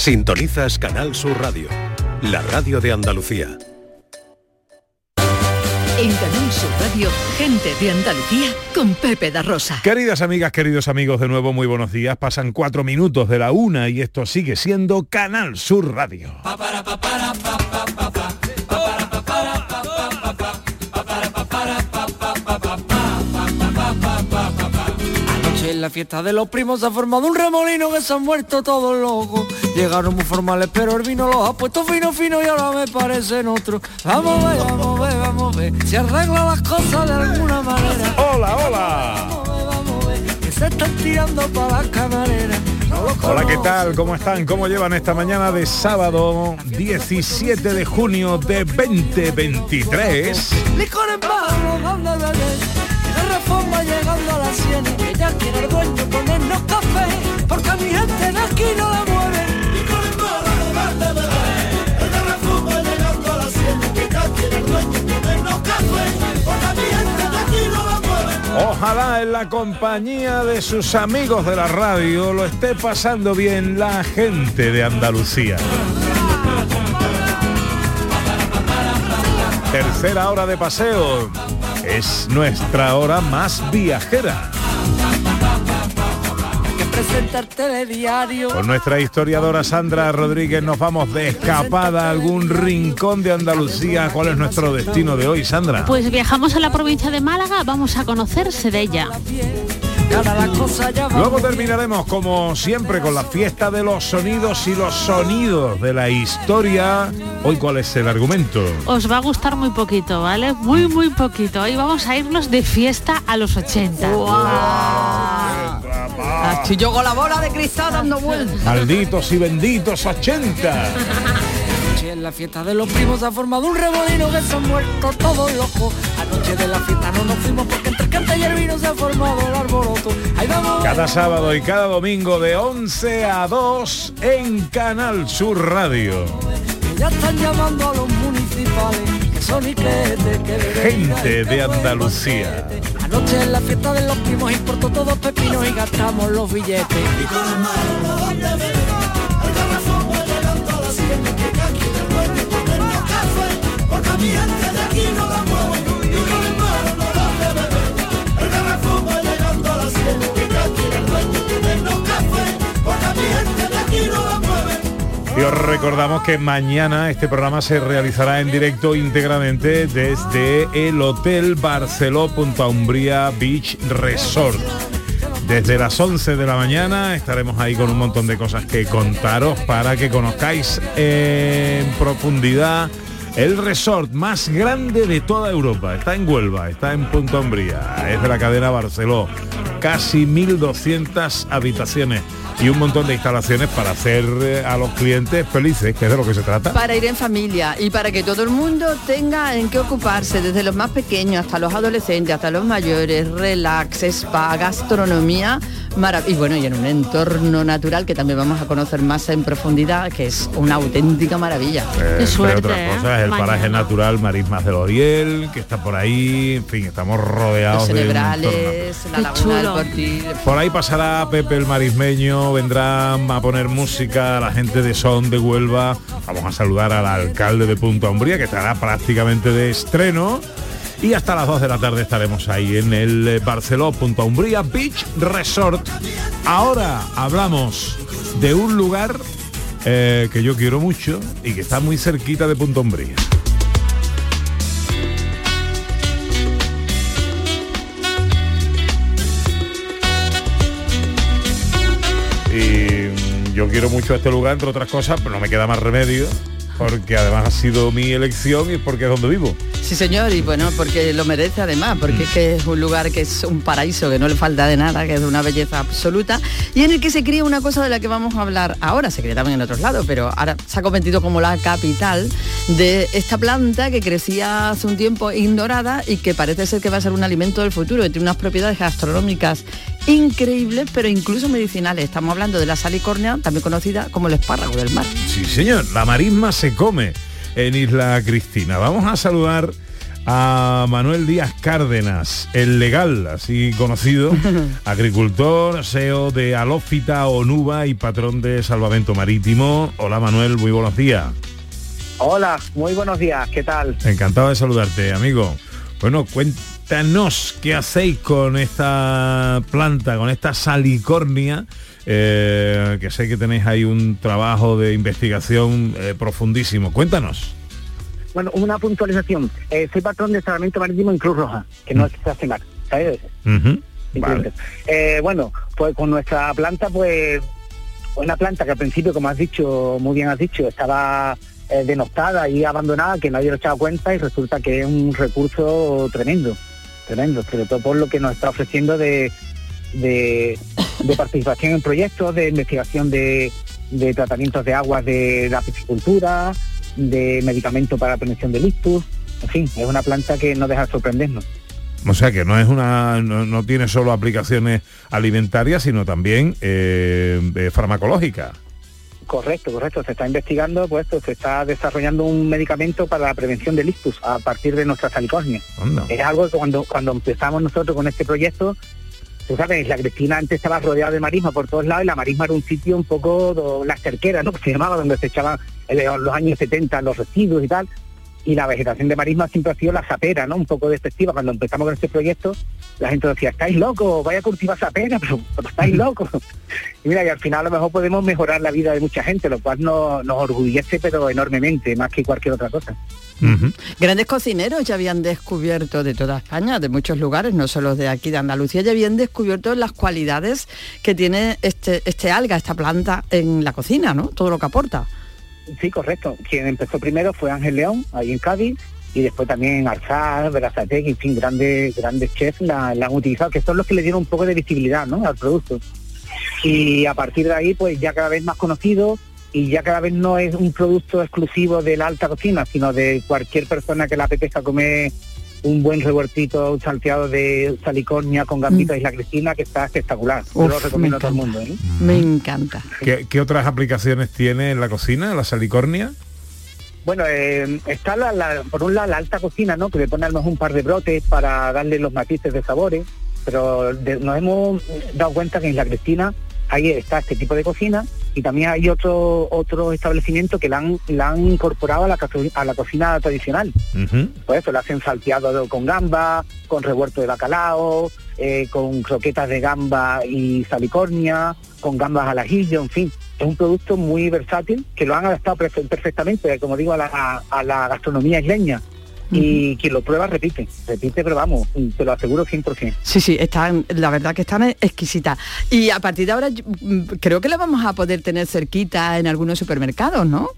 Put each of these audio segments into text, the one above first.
Sintonizas Canal Sur Radio, la radio de Andalucía. En Canal Sur Radio, gente de Andalucía con Pepe da Rosa. Queridas amigas, queridos amigos, de nuevo muy buenos días. Pasan cuatro minutos de la una y esto sigue siendo Canal Sur Radio. En la fiesta de los primos se ha formado un remolino que se han muerto todos locos. Llegaron muy formales, pero el vino los ha puesto fino, fino y ahora me parecen otros. Vamos a ver, vamos a ver, vamos a ver. Si arregla las cosas de alguna manera. Hola, hola. Vamos a ver, vamos a ver. Que se están tirando para las camareras. Hola, ¿qué tal? ¿Cómo están? ¿Cómo llevan esta mañana de sábado 17 de junio de 2023? Licor en barro, dando beber. De reforma llegando a las 100 Que ya quiere el dueño ponernos café Porque a mi gente de aquí no la mueve Licor en barro, dando beber. De reforma llegando a las 100 Que ya quiere el dueño ponernos café Porque a mi gente de aquí no la mueve Ojalá en la compañía de sus amigos de la radio lo esté pasando bien la gente de Andalucía. Tercera hora de paseo. Es nuestra hora más viajera. Telediario Con nuestra historiadora Sandra Rodríguez nos vamos de escapada a algún rincón de Andalucía. ¿Cuál es nuestro destino de hoy, Sandra? Pues viajamos a la provincia de Málaga, vamos a conocerse de ella. Cara la cosa ya va Luego terminaremos como siempre con la fiesta de los sonidos y los sonidos de la historia. Hoy cuál es el argumento. Os va a gustar muy poquito, ¿vale? Muy, muy poquito. Hoy vamos a irnos de fiesta a los 80. Estoy yo con la bola de cristal dando vueltas. Malditos y benditos 80. Anoche en la fiesta de los primos se ha formado un remolino que se han muerto todos locos. Anoche de la fiesta no nos fuimos porque entre el cante y el vino se ha formado el arboroto. Ahí vamos. Cada sábado y cada domingo de 11 a 2 en Canal Sur Radio. ya están llamando a los municipales. Que son y que que Gente de Andalucía. Anoche en la fiesta de los primos importó todos pepinos y gastamos los billetes. Y con ¿dónde beber? El garrafón a la sien, que ya quiere el dueño ponernos café, porque mi gente de aquí no la Os recordamos que mañana este programa se realizará en directo íntegramente desde el Hotel Barceló Punta Umbría Beach Resort. Desde las 11 de la mañana estaremos ahí con un montón de cosas que contaros para que conozcáis en profundidad el resort más grande de toda Europa. Está en Huelva, está en Punta Umbría, es de la cadena Barceló. Casi 1.200 habitaciones y un montón de instalaciones para hacer eh, a los clientes felices, que es de lo que se trata. Para ir en familia y para que todo el mundo tenga en qué ocuparse, desde los más pequeños hasta los adolescentes, hasta los mayores, relax, spa, gastronomía, marav- y bueno, y en un entorno natural que también vamos a conocer más en profundidad, que es una auténtica maravilla. Eh, suerte, otras ¿eh? cosas, el Mañana. paraje natural Marismas del Oriel, que está por ahí, en fin, estamos rodeados Los de un cerebrales, la laguna del. Cortil. Por ahí pasará Pepe el Marismeño, vendrá a poner música a la gente de Son de Huelva. Vamos a saludar al alcalde de Punta Umbría, que estará prácticamente de estreno. Y hasta las 2 de la tarde estaremos ahí en el eh, Barceló Punta Umbría Beach Resort. Ahora hablamos de un lugar eh, que yo quiero mucho y que está muy cerquita de Punta Umbría. Yo quiero mucho este lugar, entre otras cosas, pero no me queda más remedio, porque además ha sido mi elección y porque es donde vivo. Sí, señor, y bueno, porque lo merece además, porque es que es un lugar que es un paraíso, que no le falta de nada, que es de una belleza absoluta, y en el que se cría una cosa de la que vamos a hablar ahora, se cría también en otros lados, pero ahora se ha convertido como la capital de esta planta que crecía hace un tiempo ignorada y que parece ser que va a ser un alimento del futuro, que tiene unas propiedades gastronómicas increíbles, pero incluso medicinales. Estamos hablando de la salicornia, también conocida como el espárrago del mar. Sí, señor, la marisma se come en Isla Cristina. Vamos a saludar a Manuel Díaz Cárdenas, el legal, así conocido, agricultor, SEO de Alófita Onuba y patrón de Salvamento Marítimo. Hola Manuel, muy buenos días. Hola, muy buenos días, ¿qué tal? Encantado de saludarte, amigo. Bueno, cuéntanos qué hacéis con esta planta, con esta salicornia, eh, que sé que tenéis ahí un trabajo de investigación eh, profundísimo. Cuéntanos. Bueno, una puntualización. Eh, soy patrón de salvamento marítimo en Cruz Roja, que no es estacionar, ¿sabes? Ujú, vale. Eh, bueno, pues con nuestra planta, pues una planta que al principio, como has dicho, muy bien has dicho, estaba denostada y abandonada, que nadie lo echaba cuenta y resulta que es un recurso tremendo, tremendo, sobre todo por lo que nos está ofreciendo de, de, participación en proyectos, de investigación de, de tratamientos de aguas de la piscicultura, de medicamento para la prevención del ictus, en fin, es una planta que no deja de sorprendernos. O sea que no es una, no, no tiene solo aplicaciones alimentarias, sino también eh, eh, farmacológicas. Correcto, correcto. Se está investigando, pues se está desarrollando un medicamento para la prevención del ictus a partir de nuestra salicornia. Es algo que cuando, cuando empezamos nosotros con este proyecto, tú sabes, la Cristina antes estaba rodeada de marisma por todos lados y la marisma era un sitio un poco do- la cerquera, ¿no? Que se llamaba, donde se echaban en los años 70 los residuos y tal. Y la vegetación de marisma siempre ha sido la sapera, ¿no? Un poco despectiva. Cuando empezamos con este proyecto, la gente decía, estáis locos, vaya a cultivar sapera, pero, pero estáis locos. Y mira, y al final a lo mejor podemos mejorar la vida de mucha gente, lo cual nos, nos orgullece, pero enormemente, más que cualquier otra cosa. Grandes cocineros ya habían descubierto de toda España, de muchos lugares, no solo de aquí de Andalucía, ya habían descubierto las cualidades que tiene este, este alga, esta planta en la cocina, ¿no? Todo lo que aporta. Sí, correcto. Quien empezó primero fue Ángel León, ahí en Cádiz, y después también Arzar, Berazategui, en fin, grandes, grandes chefs la han utilizado, que son los que le dieron un poco de visibilidad ¿no? al producto. Y a partir de ahí, pues ya cada vez más conocido y ya cada vez no es un producto exclusivo de la alta cocina, sino de cualquier persona que le apetezca comer un buen revueltito un salteado de salicornia con gambitas y la cristina, que está espectacular. Yo lo recomiendo me a todo el mundo. ¿eh? Me encanta. ¿Qué, qué otras aplicaciones tiene en la cocina, la salicornia? Bueno, eh, está la, la- por un lado la alta cocina, ¿no? Que le pone a lo mejor un par de brotes para darle los matices de sabores, pero de- nos hemos dado cuenta que en la Cristina ahí está este tipo de cocina y también hay otro otro establecimiento que la han, la han incorporado a la, a la cocina tradicional. Ujú. Por eso le hacen salteado con gamba, con revuelto de bacalao, eh, con croquetas de gamba y salicornia, con gambas al ajillo, en fin. Es un producto muy versátil que lo han adaptado perfe- perfectamente, como digo, a la, a la gastronomía isleña. Y quien lo prueba repite, repite, pero vamos, te lo aseguro 100%. Sí, sí, están, la verdad que están exquisitas. Y a partir de ahora yo, mm, creo que la vamos a poder tener cerquita en algunos supermercados, ¿no?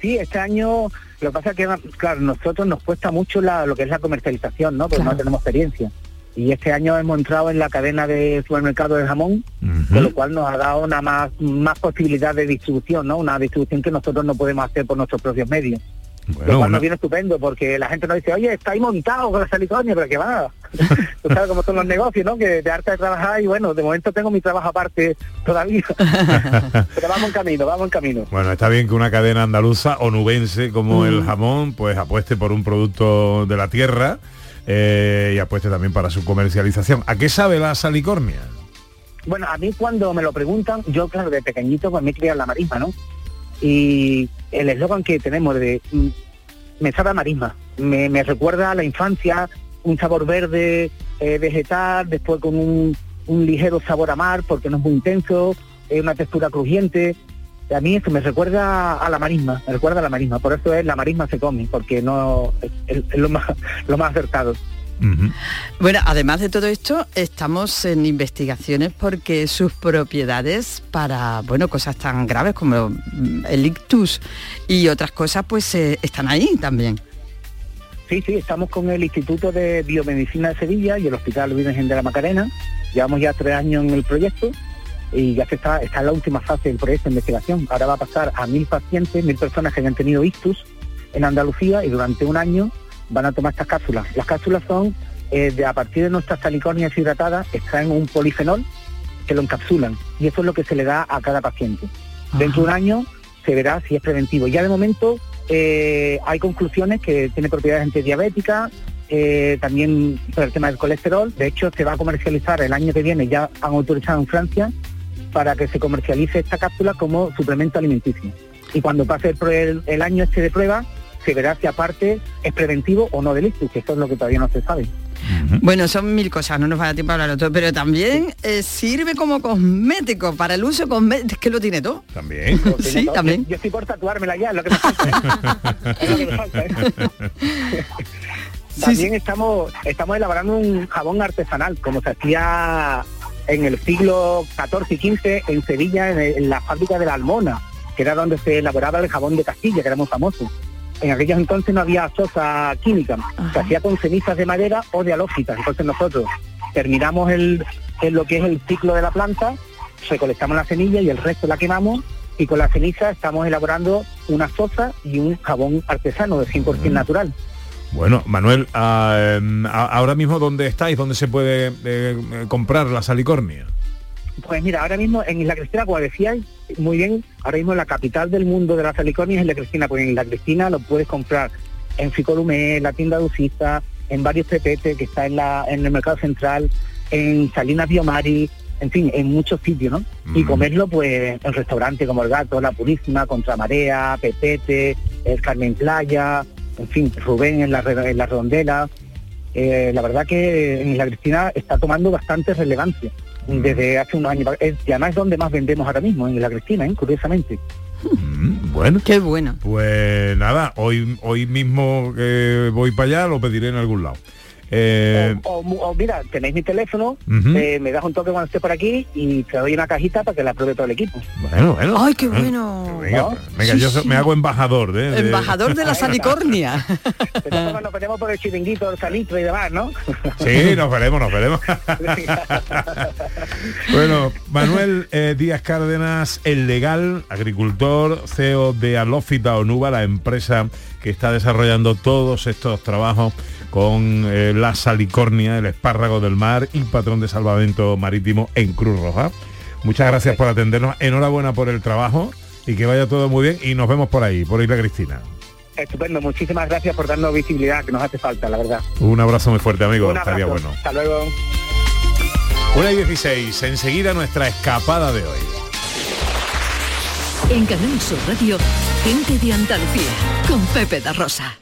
Sí, este año lo que pasa es que, claro, nosotros nos cuesta mucho la- lo que es la comercialización, ¿no? Porque Claro. no tenemos experiencia. Y este año hemos entrado en la cadena de supermercados de jamón, Ujú. con lo cual nos ha dado una más, más posibilidad de distribución, ¿no? Una distribución que nosotros no podemos hacer por nuestros propios medios. Lo cual nos viene estupendo, porque la gente nos dice, oye, está ahí montado con la salicornia, pero que va. Tú sabes cómo son los negocios, ¿no? Que te harta de trabajar y bueno, de momento tengo mi trabajo aparte todavía. pero vamos en camino, vamos en camino. Bueno, está bien que una cadena andaluza o nubense como Mm. el jamón, pues apueste por un producto de la tierra eh, y apueste también para su comercialización. ¿A qué sabe la salicornia? Bueno, a mí cuando me lo preguntan, yo claro, de pequeñito pues me he criado en la marisma, ¿no? Y el eslogan que tenemos de mm, me sabe a marisma, me, recuerda a la infancia, un sabor verde, eh, vegetal, después con un, ligero sabor a mar, porque no es muy intenso, es una textura crujiente. A mí eso me recuerda a la marisma, me recuerda a la marisma, por eso es la marisma se come, porque no es, lo más acertado. Bueno, además de todo esto, estamos en investigaciones porque sus propiedades para, bueno, cosas tan graves como el ictus y otras cosas, pues eh, están ahí también. Sí, sí, estamos con el Instituto de Biomedicina de Sevilla y el Hospital Virgen de la Macarena. Llevamos ya tres años en el proyecto y ya se está, está en la última fase del proyecto de investigación. Ahora va a pasar a mil pacientes, mil personas que hayan tenido ictus en Andalucía y durante un año van a tomar estas cápsulas. Las cápsulas son, eh, de, a partir de nuestras salicornias hidratadas, extraen un polifenol que lo encapsulan y eso es lo que se le da a cada paciente. Dentro de un año se verá si es preventivo. Ya de momento eh, hay conclusiones que tiene propiedades antidiabéticas, eh, también por el tema del colesterol. De hecho, se va a comercializar el año que viene, ya han autorizado en Francia, para que se comercialice esta cápsula como suplemento alimenticio. Y cuando pase el año este de prueba, se verá si aparte es preventivo o no del ictus, que esto es lo que todavía no se sabe. Bueno, son mil cosas, no nos va a dar tiempo a hablarlo todo, pero también eh, sirve como cosmético, para el uso cosmético, es que lo tiene todo. También. Tiene Sí, todo. también. Yo estoy por tatuármela ya, es lo que me falta. es lo que me falta. También estamos, estamos elaborando un jabón artesanal, como se hacía en el siglo XIV y XV en Sevilla, en, el- en la fábrica de la Almona, que era donde se elaboraba el jabón de Castilla, que era muy famoso. En aquellos entonces no había sosa química, se hacía con cenizas de madera o de halófitas. Entonces nosotros terminamos el, lo que es el ciclo de la planta, recolectamos la semilla y el resto la quemamos y con la ceniza estamos elaborando una sosa y un jabón artesano de 100% natural. Bueno, Manuel, ah, em, ahora mismo dónde estáis, dónde se puede eh, eh, comprar la salicornia. Pues mira, ahora mismo en Isla Cristina, como decíais, muy bien, ahora mismo la capital del mundo de la salicornia es Isla Cristina, porque en Isla Cristina lo puedes comprar en Ficolumé, en la tienda de Usista, en varios PPT que está en, la, en el mercado central, en Salinas Biomari, en fin, en muchos sitios, ¿no? Y Mm. comerlo pues en restaurantes como El Gato, La Purísima, Contramarea, Pepete, El Carmen Playa, en fin, Rubén en la, en la redondela. Eh, la verdad que en Isla Cristina está tomando bastante relevancia desde hace unos años. Es- y además es donde más vendemos ahora mismo, en Isla Cristina, ¿eh? curiosamente. Mm, bueno, Qué bueno. pues nada, hoy, hoy mismo que voy para allá lo pediré en algún lado. Eh, O, o mu- o mira, tenéis mi teléfono, eh, me das un toque cuando esté por aquí y te doy una cajita para que la pruebe todo el equipo. bueno, bueno. Ay, qué Eh, bueno. Venga, ¿No? venga, yo me hago embajador de, de- Embajador de la salicornia. Pero nos ponemos por el chiringuito, el salitre y demás, ¿no? Sí, nos veremos, nos veremos. bueno, Manuel eh, Díaz Cárdenas, el legal, agricultor, CEO de Alófita Onuba, la empresa que está desarrollando todos estos trabajos con eh, la salicornia, el espárrago del mar y patrón de salvamento marítimo en Cruz Roja. Muchas gracias por atendernos, enhorabuena por el trabajo y que vaya todo muy bien y nos vemos por ahí, por Isla Cristina. Estupendo, muchísimas gracias por darnos visibilidad que nos hace falta, la verdad. Un abrazo muy fuerte, amigo. Un Estaría bueno. Hasta luego. Una y 16, enseguida nuestra escapada de hoy. En Canal Sur Radio, gente de Andalucía, con Pepe da Rosa.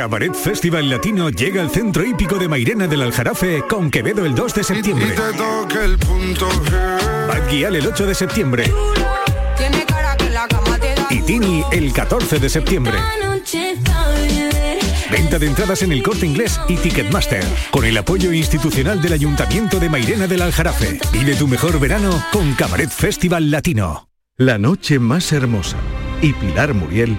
Cabaret Festival Latino llega al centro hípico de Mairena del Aljarafe con Quevedo el 2 de septiembre. Bad Gyal el 8 de septiembre. Y Tini el 14 de septiembre. Venta de entradas en el corte inglés y Ticketmaster. Con el apoyo institucional del Ayuntamiento de Mairena del Aljarafe. Vive tu mejor verano con Cabaret Festival Latino. La noche más hermosa y Pilar Muriel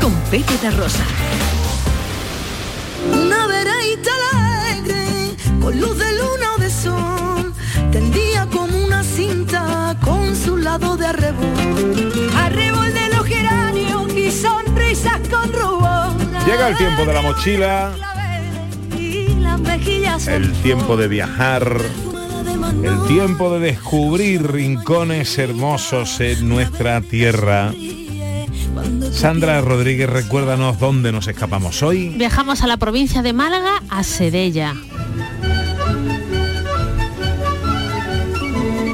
Con Pepe da Rosa. Una vereita alegre, con luz de luna o de sol, tendía como una cinta con su lado de arrebol. Arrebol de los geranios y sonrisas con rubor. Llega el tiempo de la mochila, el tiempo de viajar, el tiempo de descubrir rincones hermosos en nuestra tierra. Sandra Rodríguez, recuérdanos dónde nos escapamos hoy. Viajamos a la provincia de Málaga, a Sedella.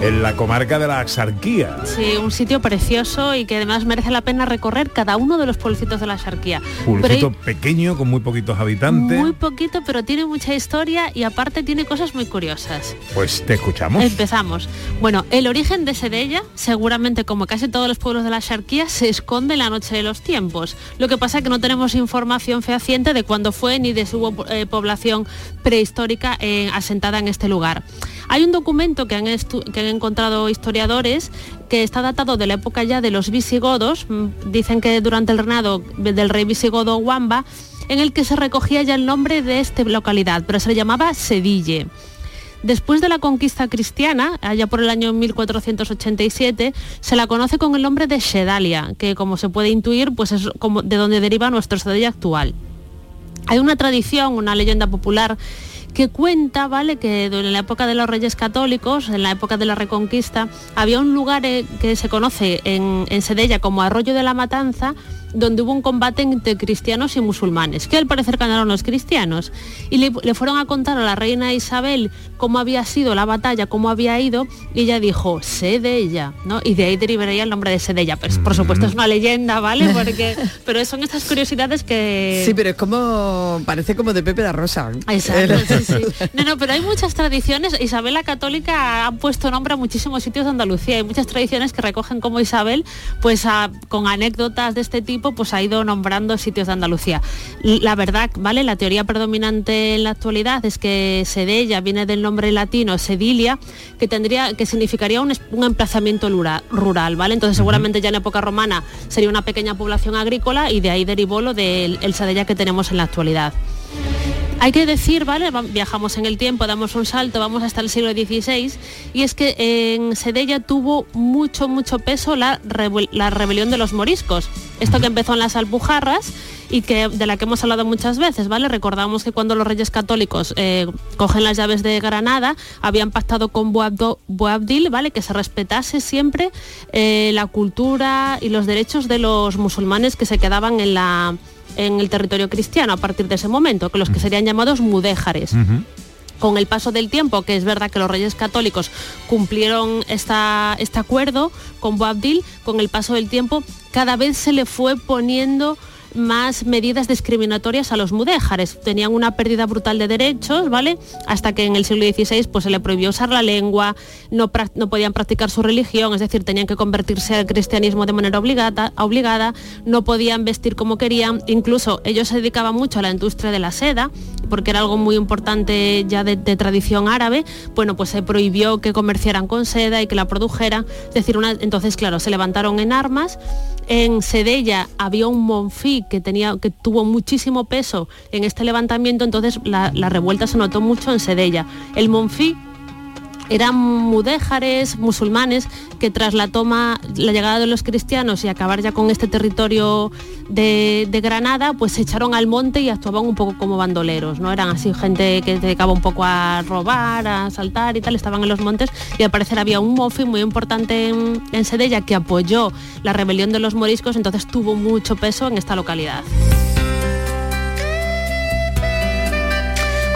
En la comarca de la Axarquía. Sí, un sitio precioso y que además merece la pena recorrer cada uno de los pueblecitos de la Axarquía. Pueblecito pequeño, con muy poquitos habitantes. Muy poquito, pero tiene mucha historia y aparte tiene cosas muy curiosas. Pues te escuchamos. Empezamos. Bueno, el origen de Sedella, seguramente como casi todos los pueblos de la Axarquía, se esconde en la noche de los tiempos. Lo que pasa es que no tenemos información fehaciente de cuándo fue ni de su eh, población prehistórica eh, asentada en este lugar. Hay un documento que han, encontrado historiadores que está datado de la época ya de los visigodos, mm, dicen que durante el reinado del rey visigodo Wamba, en el que se recogía ya el nombre de esta localidad, pero se le llamaba Sedille. Después de la conquista cristiana, allá por el año 1487, se la conoce con el nombre de Sedalia, que como se puede intuir, pues es de donde deriva nuestro Sedilla actual. Hay una tradición, una leyenda popular que cuenta, ¿vale? Que en la época de los reyes católicos, en la época de la Reconquista, había un lugar eh, que se conoce en, en Sedella como Arroyo de la Matanza, donde hubo un combate entre cristianos y musulmanes, que al parecer ganaron los cristianos. Y le, fueron a contar a la reina Isabel cómo había sido la batalla, cómo había ido, y ella dijo, Sedella, ¿no? Y de ahí derivaría el nombre de Sedella. Pues, por supuesto es una leyenda, ¿vale? Porque, pero son estas curiosidades que... Sí, pero es como, parece como de Pepe de Rosa. Exacto, No, no, pero hay muchas tradiciones. Isabel la Católica ha puesto nombre a muchísimos sitios de Andalucía. Hay muchas tradiciones que recogen como Isabel, pues con anécdotas de este tipo pues ha ido nombrando sitios de Andalucía. La verdad, ¿vale? La teoría predominante en la actualidad es que Sedella viene del nombre latino Sedilia, que tendría, que significaría un, emplazamiento rural, ¿vale? Entonces seguramente ya en época romana sería una pequeña población agrícola y de ahí derivó lo del Sedella que tenemos en la actualidad. Hay que decir, ¿vale? Viajamos en el tiempo, damos un salto, vamos hasta el siglo XVI, y es que en Sedella tuvo mucho, mucho peso la, la rebelión de los moriscos. Esto que empezó en las Alpujarras y que de la que hemos hablado muchas veces, ¿vale? Recordamos que cuando los reyes católicos eh, cogen las llaves de Granada, habían pactado con Boabdil, ¿vale? Que se respetase siempre eh, la cultura y los derechos de los musulmanes que se quedaban en la en el territorio cristiano a partir de ese momento, que los que serían llamados mudéjares. Con el paso del tiempo, que es verdad que los reyes católicos cumplieron esta, este acuerdo con Boabdil, con el paso del tiempo cada vez se le fue poniendo más medidas discriminatorias a los mudéjares. Tenían una pérdida brutal de derechos, ¿vale? Hasta que en el siglo XVI pues, se le prohibió usar la lengua, no, no podían practicar su religión, es decir, tenían que convertirse al cristianismo de manera obligada, obligada, no podían vestir como querían, incluso ellos se dedicaban mucho a la industria de la seda, porque era algo muy importante ya de, tradición árabe, bueno, pues se prohibió que comerciaran con seda y que la produjeran, decir, entonces, claro, se levantaron en armas, en Sedella había un monfí que, tenía, que tuvo muchísimo peso en este levantamiento, entonces la, la revuelta se notó mucho en Sedella. El monfí eran mudéjares musulmanes que tras la toma, la llegada de los cristianos y acabar ya con este territorio de, Granada, pues se echaron al monte y actuaban un poco como bandoleros, ¿no? Eran así gente que se dedicaba un poco a robar, a saltar y tal, estaban en los montes y al parecer había un mofi muy importante en, en Sedella que apoyó la rebelión de los moriscos, entonces tuvo mucho peso en esta localidad.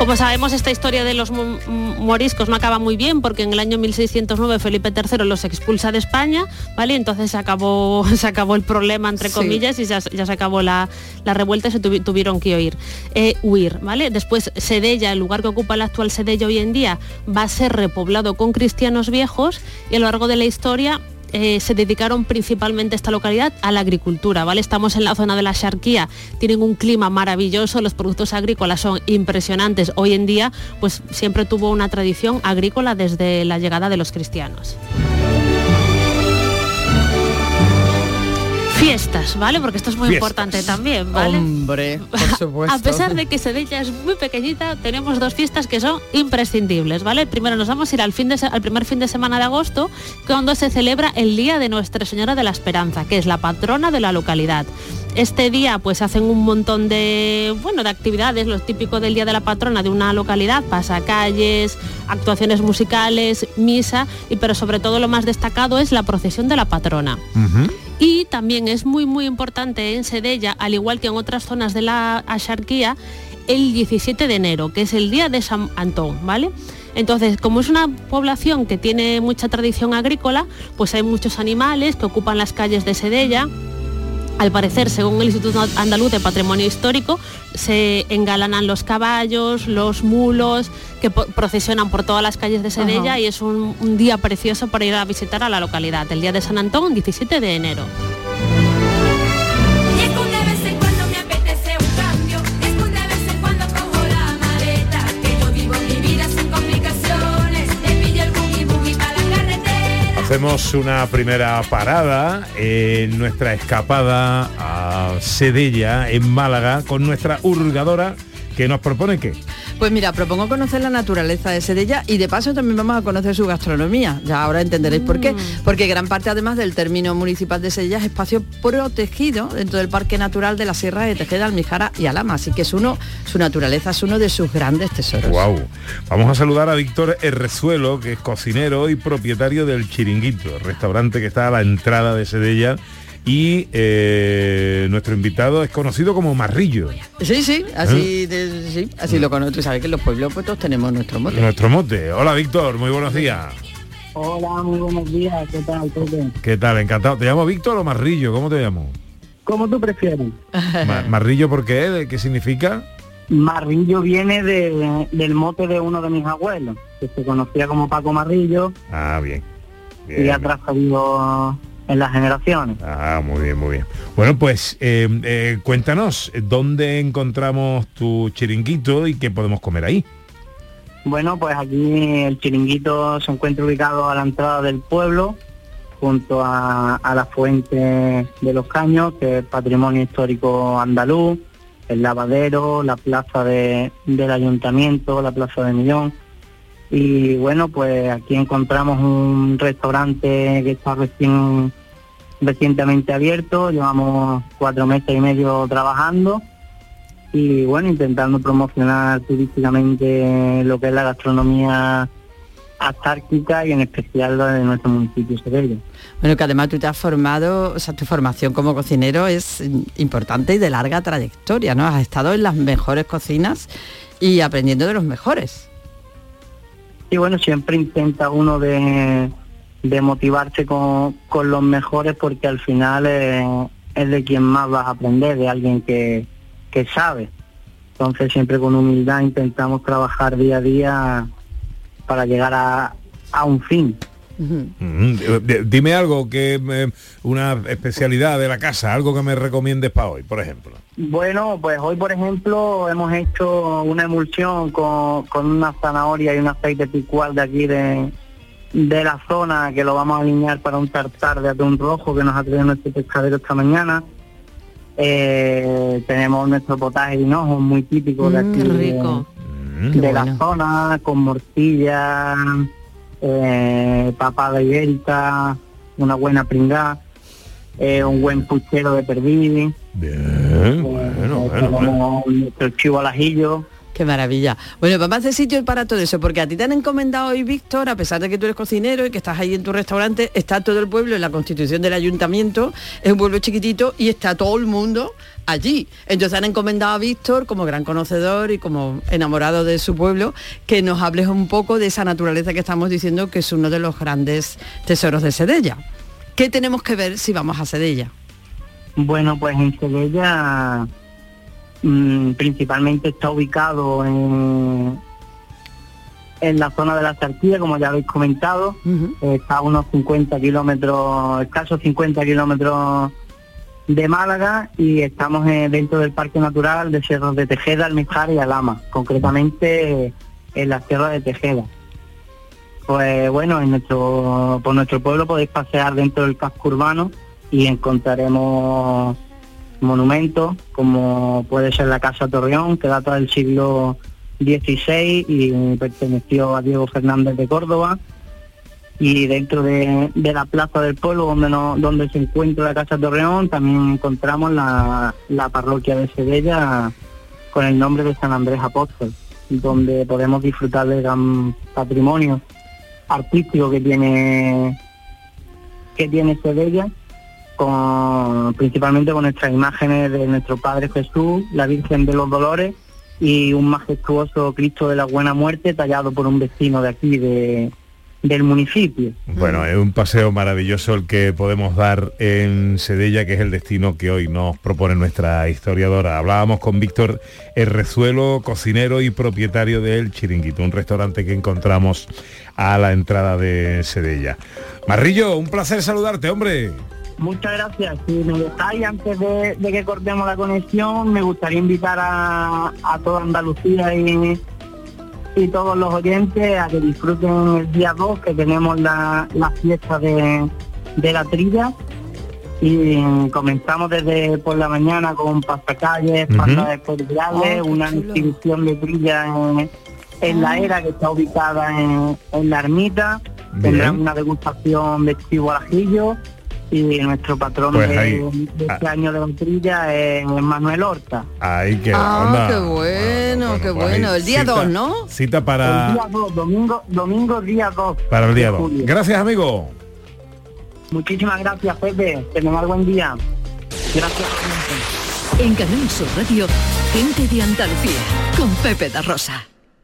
Como sabemos, esta historia de los moriscos no acaba muy bien porque en el año 1609 Felipe III los expulsa de España, ¿vale? Entonces se acabó, se acabó el problema, entre comillas, y ya, se acabó la, revuelta y se tuvieron que huir, eh, huir, ¿vale? Después Sedella, el lugar que ocupa el actual Sedella hoy en día, va a ser repoblado con cristianos viejos y a lo largo de la historia eh, se dedicaron principalmente esta localidad a la agricultura, ¿vale? Estamos en la zona de la Sharquía, tienen un clima maravilloso, los productos agrícolas son impresionantes. Hoy en día, pues siempre tuvo una tradición agrícola desde la llegada de los cristianos. Fiestas, ¿vale? Porque esto es muy importante también, ¿vale? Hombre, por supuesto. A pesar de que Sedella es muy pequeñita, tenemos dos fiestas que son imprescindibles, ¿vale? Primero nos vamos a ir al, fin de al primer fin de semana de agosto, cuando se celebra el Día de Nuestra Señora de la Esperanza, que es la patrona de la localidad. Este día pues hacen un montón de, bueno, de actividades, lo típico del Día de la Patrona de una localidad, pasacalles, actuaciones musicales, misa, y pero sobre todo lo más destacado es la procesión de la patrona. Y también es muy muy importante en Sedella, al igual que en otras zonas de la Axarquía, el 17 de enero, que es el día de San Antón, ¿vale? Entonces, como es una población que tiene mucha tradición agrícola, pues hay muchos animales que ocupan las calles de Sedella al parecer, según el Instituto Andaluz de Patrimonio Histórico, se engalanan los caballos, los mulos, que procesionan por todas las calles de Sedella y es un, un día precioso para ir a visitar a la localidad, el día de San Antón, 17 de enero. Hacemos una primera parada en nuestra escapada a Sedella, en Málaga, con nuestra hurgadora que nos propone qué. Pues mira, propongo conocer la naturaleza de Sedella y de paso también vamos a conocer su gastronomía. Ya ahora entenderéis por qué. Mm. Porque gran parte además del término municipal de Sedella es espacio protegido dentro del Parque Natural de la Sierra de Tejeda, Almijara y Alama. Así que es uno, su naturaleza es uno de sus grandes tesoros. Wow. Vamos a saludar a Víctor Herrezuelo, que es cocinero y propietario del Chiringuito, el restaurante que está a la entrada de Sedella y eh, nuestro invitado es conocido como Marrillo. Sí, sí, así, ¿Eh? así lo conozco. Tú sabes que en los pueblos pues todos tenemos nuestro mote. Nuestro mote. Hola Víctor, muy buenos días. Hola, muy buenos días. ¿Qué tal? ¿Qué tal? Encantado. ¿Te llamo Víctor o Marrillo? ¿Cómo te llamo? Como tú prefieres. ¿Marrillo por qué? ¿Qué significa? Marrillo viene de, del mote de uno de mis abuelos, que se conocía como Paco Marrillo. Ah, bien. bien. Y ha trascendido en las generaciones. Ah, muy bien, muy bien. Bueno, pues eh, eh, cuéntanos, ¿dónde encontramos tu chiringuito y qué podemos comer ahí? Bueno, pues aquí el chiringuito se encuentra ubicado a la entrada del pueblo, junto a, la fuente de los caños, que es patrimonio histórico andaluz, el lavadero, la plaza del ayuntamiento, la plaza de Millón. Y bueno, pues aquí encontramos un restaurante que está recién recientemente abierto, llevamos cuatro meses y medio trabajando y bueno, intentando promocionar turísticamente lo que es la gastronomía astárquica y en especial la de nuestro municipio Sevilla. Bueno, que además tú te has formado, o sea, tu formación como cocinero es importante y de larga trayectoria, ¿no? Has estado en las mejores cocinas y aprendiendo de los mejores. Y bueno, siempre intenta uno de, de motivarse con, con, los mejores porque al final es de quien más vas a aprender, de alguien que, que sabe. Entonces siempre con humildad intentamos trabajar día a día para llegar a, a un fin. Dime algo que eh, una especialidad de la casa, algo que me recomiendes para hoy, por ejemplo. Bueno, pues hoy por ejemplo hemos hecho una emulsión con, con una zanahoria y un aceite picual de aquí de, de la zona que lo vamos a alinear para un tartar de atún rojo que nos ha traído nuestro pescadero esta mañana. Eh, tenemos nuestro potaje de hinojo muy típico de mm, aquí rico. de, la zona, con morcilla, eh, papada ibérica, una buena pringada, eh, un buen puchero de perdiz. Bien, bueno, bueno, Nuestro chivo al ajillo. Qué maravilla. Bueno, vamos a hacer sitio para todo eso, porque a ti te han encomendado hoy, Víctor, a pesar de que tú eres cocinero y que estás ahí en tu restaurante, está todo el pueblo en la constitución del ayuntamiento, es un pueblo chiquitito y está todo el mundo allí. Entonces han encomendado a Víctor, como gran conocedor y como enamorado de su pueblo, que nos hables un poco de esa naturaleza que estamos diciendo que es uno de los grandes tesoros de Sedella. ¿Qué tenemos que ver si vamos a Sedella? Bueno, pues en Sedella Mm, principalmente está ubicado en, en la zona de la Sartía, como ya habéis comentado, está a unos 50 kilómetros, escasos 50 kilómetros de Málaga y estamos dentro del Parque Natural de Cerros de Tejeda, Almijar y Alama, concretamente en la Sierra de Tejeda. Pues bueno, en nuestro, por nuestro pueblo podéis pasear dentro del casco urbano y encontraremos monumentos, como puede ser la Casa Torreón, que data del siglo XVI y perteneció a Diego Fernández de Córdoba. Y dentro de, la plaza del pueblo, donde, se encuentra la Casa Torreón, también encontramos la, parroquia de Sevilla con el nombre de San Andrés Apóstol, donde podemos disfrutar del gran patrimonio artístico que tiene que tiene Sevilla principalmente con nuestras imágenes de nuestro Padre Jesús, la Virgen de los Dolores y un majestuoso Cristo de la Buena Muerte tallado por un vecino de aquí de, del municipio. Bueno, es un paseo maravilloso el que podemos dar en Sedella, que es el destino que hoy nos propone nuestra historiadora. Hablábamos con Víctor Herrezuelo, cocinero y propietario del Chiringuito, un restaurante que encontramos a la entrada de Sedella. Marrillo, un placer saludarte, hombre. Muchas gracias. Si me dejáis, antes de, de que cortemos la conexión, me gustaría invitar a, a toda Andalucía y, y todos los oyentes a que disfruten el día 2, que tenemos la, la fiesta de, de la trilla. Y comenzamos desde por la mañana con pasacalles, Ujú. pasadas especiales, Oh, una exhibición de trilla en, en la era que está ubicada en, en la ermita. Bien. Tendrán una degustación de chivo al ajillo y nuestro patrón Pues de, ahí. de este Ah. año de la trilla es Manuel Horta. Ahí queda. Ah, onda. qué bueno, qué pues bueno. El día cita- 2, ¿no? Cita El para, día 2, domingo, domingo día 2. para el día de 2. julio. Gracias, amigo. Muchísimas gracias, Pepe. Que tengas buen día. Gracias. En Canal Sur Radio, gente de Andalucía, con Pepe da Rosa.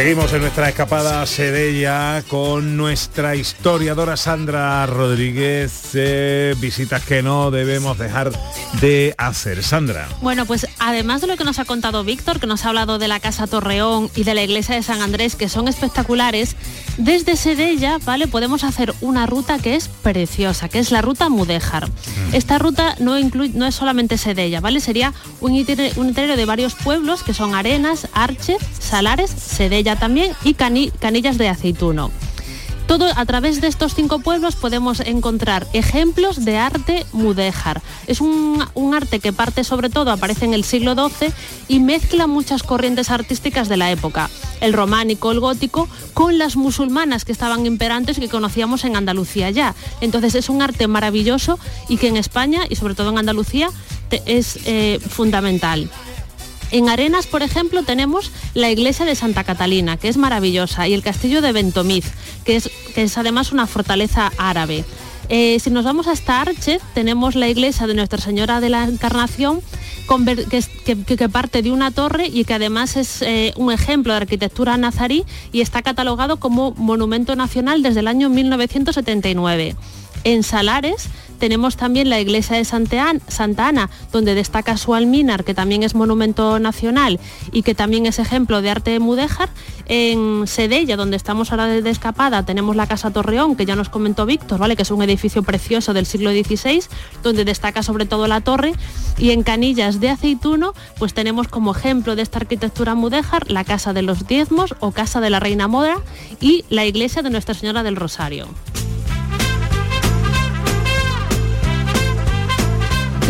Seguimos en nuestra escapada a Sedella con nuestra historiadora Sandra Rodríguez. eh, visitas que no debemos dejar de hacer. Sandra. Bueno, pues además de lo que nos ha contado Víctor, que nos ha hablado de la Casa Torreón y de la Iglesia de San Andrés, que son espectaculares, desde Sedella, ¿vale? Podemos hacer una ruta que es preciosa, que es la ruta Mudéjar. Esta ruta no, incluye, no es solamente Sedella, ¿vale? Sería un itinerario, un itinerario de varios pueblos, que son Arenas, Arches, Salares, Sedella también y Cani- Canillas de Aceituno. Todo a través de estos cinco pueblos podemos encontrar ejemplos de arte mudéjar. Es un, arte que parte sobre todo, aparece en el siglo XII y mezcla muchas corrientes artísticas de la época. El románico, el gótico, con las musulmanas que estaban imperantes y que conocíamos en Andalucía ya. Entonces es un arte maravilloso y que en España y sobre todo en Andalucía es eh, fundamental. En Arenas, por ejemplo, tenemos la iglesia de Santa Catalina, que es maravillosa, y el castillo de Ventomiz, que es, que es además una fortaleza árabe. Eh, si nos vamos hasta Arches, tenemos la iglesia de Nuestra Señora de la Encarnación, que parte de una torre y que además es eh, un ejemplo de arquitectura nazarí y está catalogado como Monumento Nacional desde el año 1979. En Salares tenemos también la iglesia de Santa An- Santa Ana, donde destaca su alminar, que también es monumento nacional y que también es ejemplo de arte mudéjar. En Sedella, donde estamos ahora de de escapada, tenemos la Casa Torreón, que ya nos comentó Víctor, ¿vale? que es un edificio precioso del siglo XVI, donde destaca sobre todo la torre. Y en Canillas de Aceituno, pues tenemos como ejemplo de esta arquitectura mudéjar la Casa de los Diezmos o Casa de la Reina Moda y la iglesia de Nuestra Señora del Rosario.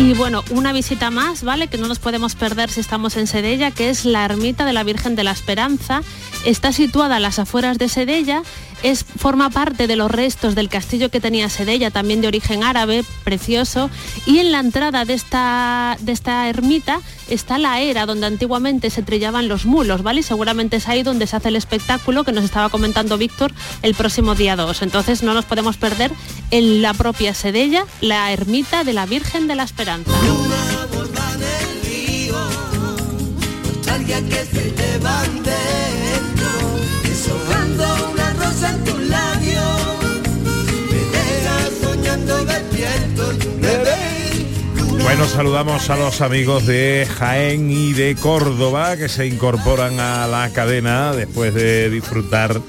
Y bueno, una visita más, ¿vale? Que no nos podemos perder si estamos en Sedella, que es la ermita de la Virgen de la Esperanza. Está situada a las afueras de Sedella, es, forma parte de los restos del castillo que tenía Sedella, también de origen árabe, precioso. Y en la entrada de esta, de esta ermita está la era donde antiguamente se trillaban los mulos, ¿vale? Y seguramente es ahí donde se hace el espectáculo que nos estaba comentando Víctor el próximo día 2. Entonces no nos podemos perder en la propia Sedella la ermita de la Virgen de la Esperanza. Una rosa en tus labios, me dejas soñando despierto, bebé. Bueno, saludamos a los amigos de Jaén y de Córdoba que se incorporan a la cadena después de disfrutar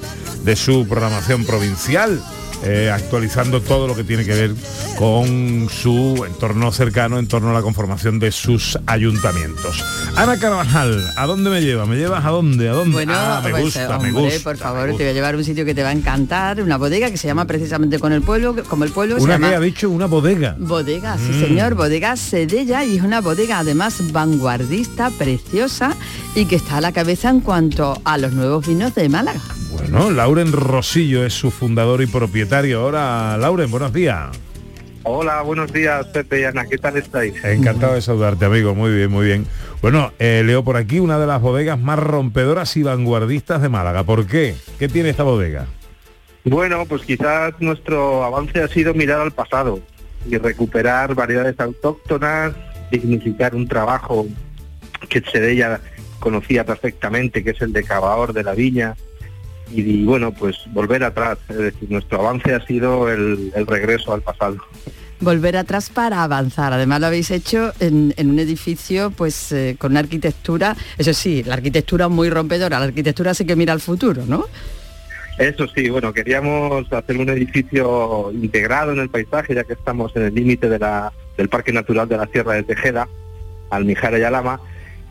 de su programación provincial. Eh, actualizando todo lo que tiene que ver con su entorno cercano, en torno a la conformación de sus ayuntamientos. Ana Carvajal, ¿a dónde me lleva? ¿Me llevas a dónde? ¿A dónde? Bueno, Ah, me pues, gusta, me gusta. por favor, te voy a llevar a un sitio que te va a encantar, una bodega que se llama precisamente con el pueblo, como el pueblo se Una llama que ha dicho una bodega. Bodega, sí Mm. señor, bodega Sedella y es una bodega además vanguardista, preciosa y que está a la cabeza en cuanto a los nuevos vinos de Málaga. Bueno, Lauren Rosillo es su fundador y propietario. Ahora, Lauren, buenos días. Hola, buenos días, Pepe y Ana, ¿qué tal estáis? Encantado de saludarte, amigo. Muy bien, muy bien. Bueno, eh, leo por aquí una de las bodegas más rompedoras y vanguardistas de Málaga. ¿Por qué? ¿Qué tiene esta bodega? Bueno, pues quizás nuestro avance ha sido mirar al pasado y recuperar variedades autóctonas, dignificar un trabajo que Sedella conocía perfectamente, que es el de cavador de la viña, y, y, bueno, pues volver atrás. Es decir, nuestro avance ha sido el, el regreso al pasado. Volver atrás para avanzar. Además lo habéis hecho en, en un edificio pues eh, con una arquitectura, eso sí, la arquitectura muy rompedora, la arquitectura sí que mira al futuro, ¿no? Eso sí, bueno, queríamos hacer un edificio integrado en el paisaje, ya que estamos en el límite de la- del Parque Natural de la Sierra de Tejeda, Almijara y Alama,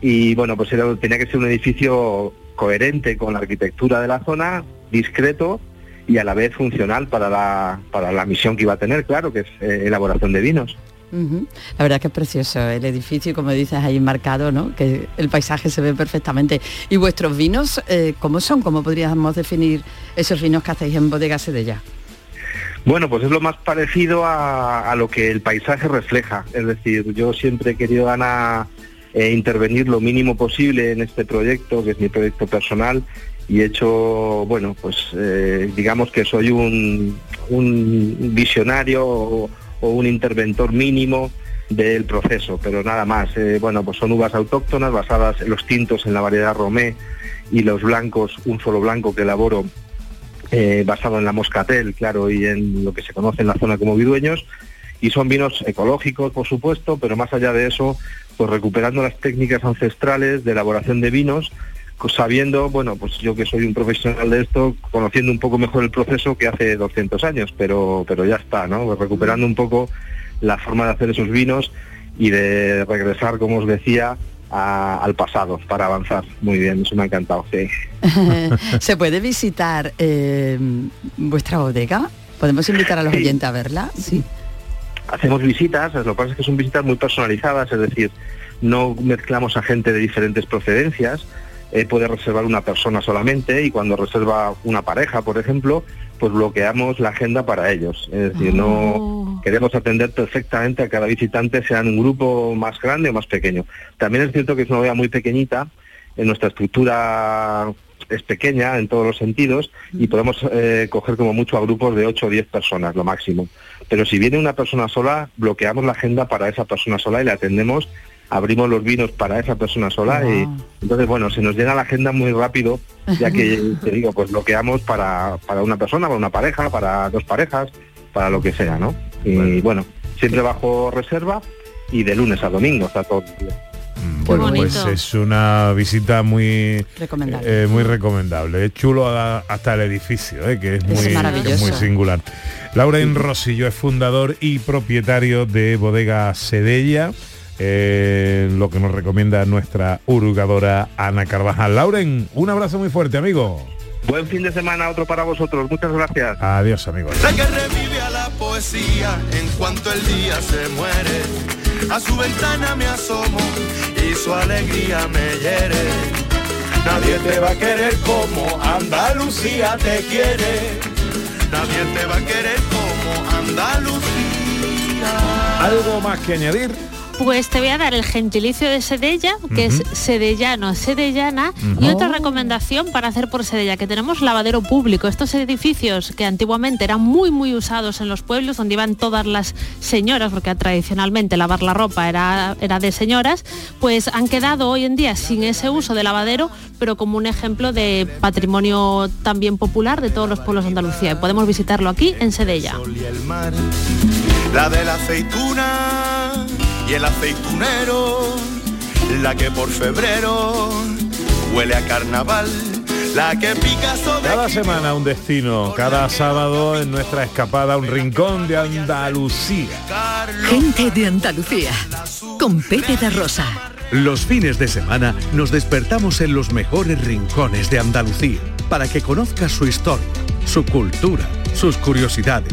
y bueno, pues era- tenía que ser un edificio coherente con la arquitectura de la zona, discreto y a la vez funcional para la, para la misión que iba a tener, claro, que es eh, elaboración de vinos. La verdad que es precioso el edificio, como dices, ahí marcado, ¿no? Que el paisaje se ve perfectamente. ¿Y vuestros vinos, eh, cómo son? ¿Cómo podríamos definir esos vinos que hacéis en Bodega Sedella? Bueno, pues es lo más parecido a, a lo que el paisaje refleja. Es decir, yo siempre he querido, Ana, eh, intervenir lo mínimo posible en este proyecto, que es mi proyecto personal, y he hecho, bueno, pues eh, digamos que soy un, visionario o, o un interventor mínimo del proceso, pero nada más. Eh, bueno, pues son uvas autóctonas basadas en los tintos en la variedad Romé y los blancos, un solo blanco que elaboro eh, basado en la moscatel, claro, y en lo que se conoce en la zona como vidueños. Y son vinos ecológicos, por supuesto, pero más allá de eso, pues recuperando las técnicas ancestrales de elaboración de vinos, co- sabiendo, bueno, pues yo que soy un profesional de esto, conociendo un poco mejor el proceso que hace 200 años, pero, pero ya está, ¿no? Pues recuperando un poco la forma de hacer esos vinos y de regresar, como os decía, a- al pasado para avanzar. Muy bien, eso me ha encantado, sí. ¿Se puede visitar eh, vuestra bodega? ¿Podemos invitar a los oyentes a verla? Sí. Hacemos visitas, lo que pasa es que son visitas muy personalizadas, es decir, no mezclamos a gente de diferentes procedencias, eh, puede reservar una persona solamente y cuando reserva una pareja, por ejemplo, pues bloqueamos la agenda para ellos. Es decir, no queremos atender perfectamente a cada visitante, sea en un grupo más grande o más pequeño. También es cierto que es una bodega muy pequeñita, en nuestra estructura es pequeña en todos los sentidos y podemos eh, coger como mucho a grupos de 8 o 10 personas, lo máximo. Pero si viene una persona sola, bloqueamos la agenda para esa persona sola y la atendemos, abrimos los vinos para esa persona sola y entonces, bueno, se nos llena la agenda muy rápido, ya que, te digo, pues bloqueamos para, para una persona, para una pareja, para dos parejas, para lo que sea, ¿no? Y bueno, siempre bajo reserva y de lunes a domingo está todo. el día. Bueno, bonito. pues es una visita muy Recomendable. eh, muy recomendable. Es chulo a- hasta el edificio, eh, que es muy, maravilloso. muy singular. Lauren Rosillo es fundador y propietario de Bodega Sedella, eh, lo que nos recomienda nuestra hurgadora Ana Carvajal. Lauren, un abrazo muy fuerte, amigo. Buen fin de semana, otro para vosotros. Muchas gracias. Adiós, amigos. La que revive a la poesía en cuanto el día se muere. A su ventana me asomo y su alegría me hiere. Nadie te va a querer como Andalucía te quiere. Nadie te va a querer como Andalucía. ¿Algo más que añadir? Pues te voy a dar el gentilicio de Sedella, que es sedellano, sedellana, y Ujú. otra recomendación para hacer por Sedella, que tenemos lavadero público. Estos edificios que antiguamente eran muy, muy usados en los pueblos, donde iban todas las señoras, porque tradicionalmente lavar la ropa era, era de señoras, pues han quedado hoy en día sin ese uso de lavadero, pero como un ejemplo de patrimonio también popular de todos los pueblos de Andalucía. Y podemos visitarlo aquí en Sedella. y la de la aceituna y el aceitunero, la que por febrero huele a carnaval, la que Picasso de Cada semana un destino, cada sábado en nuestra escapada un rincón de Andalucía. Gente de Andalucía, con Pepe da Rosa. Los fines de semana nos despertamos en los mejores rincones de Andalucía para que conozcas su historia, su cultura, sus curiosidades,